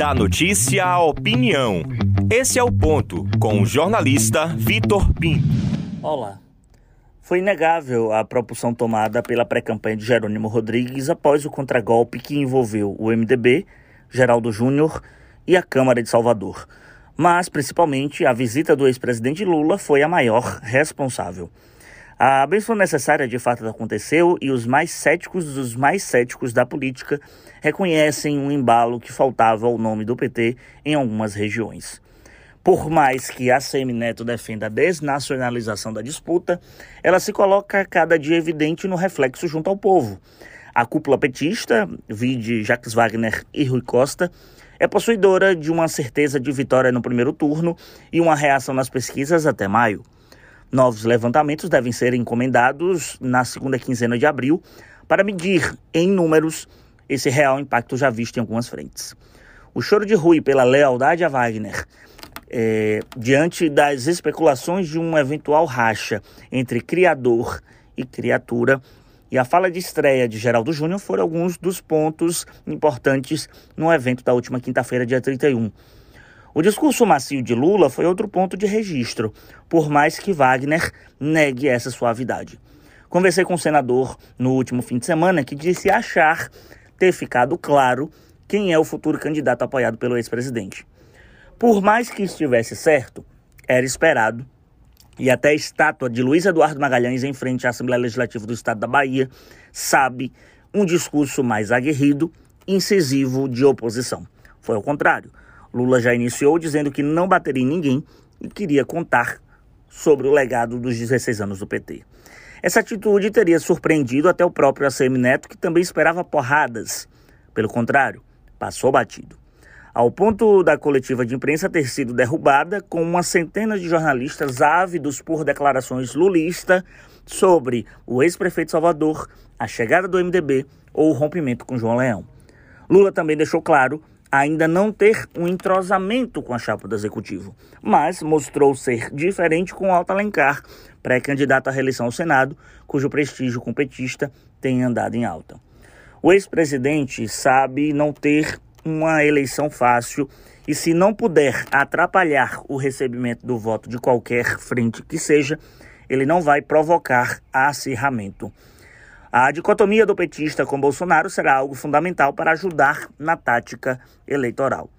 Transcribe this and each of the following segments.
Da notícia à opinião. Esse é o ponto com o jornalista Vitor Pinto. Olá. Foi inegável a propulsão tomada pela pré-campanha de Jerônimo Rodrigues após o contragolpe que envolveu o MDB, Geraldo Júnior e a Câmara de Salvador. Mas, principalmente, a visita do ex-presidente Lula foi a maior responsável. A benção necessária de fato aconteceu e os mais céticos dos mais céticos da política reconhecem um embalo que faltava ao nome do PT em algumas regiões. Por mais que a Neto defenda a desnacionalização da disputa, ela se coloca cada dia evidente no reflexo junto ao povo. A cúpula petista, vide Jacques Wagner e Rui Costa, é possuidora de uma certeza de vitória no primeiro turno e uma reação nas pesquisas até maio. Novos levantamentos devem ser encomendados na segunda quinzena de abril para medir, em números, esse real impacto já visto em algumas frentes. O choro de Rui pela lealdade a Wagner é, diante das especulações de um eventual racha entre criador e criatura. E a fala de estreia de Geraldo Júnior foram alguns dos pontos importantes no evento da última quinta-feira, dia 31. O discurso macio de Lula foi outro ponto de registro, por mais que Wagner negue essa suavidade. Conversei com o senador no último fim de semana que disse achar ter ficado claro quem é o futuro candidato apoiado pelo ex-presidente. Por mais que estivesse certo, era esperado. E até a estátua de Luiz Eduardo Magalhães em frente à Assembleia Legislativa do Estado da Bahia sabe um discurso mais aguerrido, incisivo de oposição. Foi ao contrário. Lula já iniciou dizendo que não bateria em ninguém e queria contar sobre o legado dos 16 anos do PT. Essa atitude teria surpreendido até o próprio ACM Neto, que também esperava porradas. Pelo contrário, passou batido ao ponto da coletiva de imprensa ter sido derrubada, com uma centena de jornalistas ávidos por declarações lulista sobre o ex-prefeito Salvador, a chegada do MDB ou o rompimento com João Leão. Lula também deixou claro ainda não ter um entrosamento com a chapa do executivo, mas mostrou ser diferente com Alta Alencar, pré-candidato à reeleição ao Senado, cujo prestígio competista tem andado em alta. O ex-presidente sabe não ter uma eleição fácil e se não puder atrapalhar o recebimento do voto de qualquer frente que seja, ele não vai provocar acirramento. A dicotomia do petista com Bolsonaro será algo fundamental para ajudar na tática eleitoral.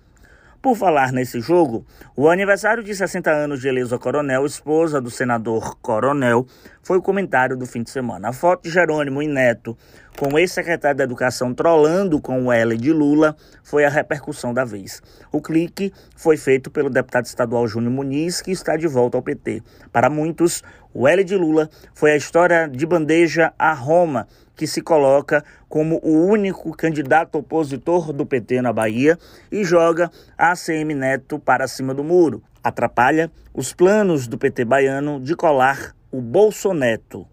Por falar nesse jogo, o aniversário de 60 anos de Elisa Coronel, esposa do senador Coronel, foi o comentário do fim de semana. A foto de Jerônimo e Neto com o ex-secretário da Educação trolando com o L de Lula foi a repercussão da vez. O clique foi feito pelo deputado estadual Júnior Muniz, que está de volta ao PT. Para muitos, o L de Lula foi a história de bandeja a Roma, que se coloca como o único candidato opositor do PT na Bahia e joga ACM Neto para cima do muro. Atrapalha os planos do PT baiano de colar o Bolsoneto.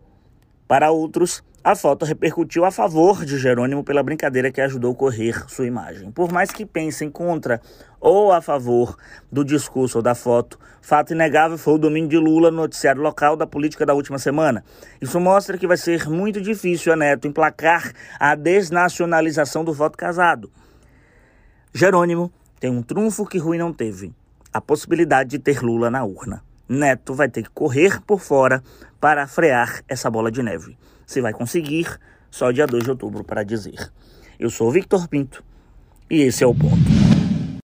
Para outros, a foto repercutiu a favor de Jerônimo pela brincadeira que ajudou a correr sua imagem. Por mais que pensem contra ou a favor do discurso ou da foto, fato inegável foi o domínio de Lula no noticiário local da política da última semana. Isso mostra que vai ser muito difícil a Neto emplacar a desnacionalização do voto casado. Jerônimo tem um trunfo que Rui não teve: a possibilidade de ter Lula na urna. Neto vai ter que correr por fora para frear essa bola de neve. Se vai conseguir, só dia 2 de outubro para dizer. Eu sou Victor Pinto e esse é o ponto.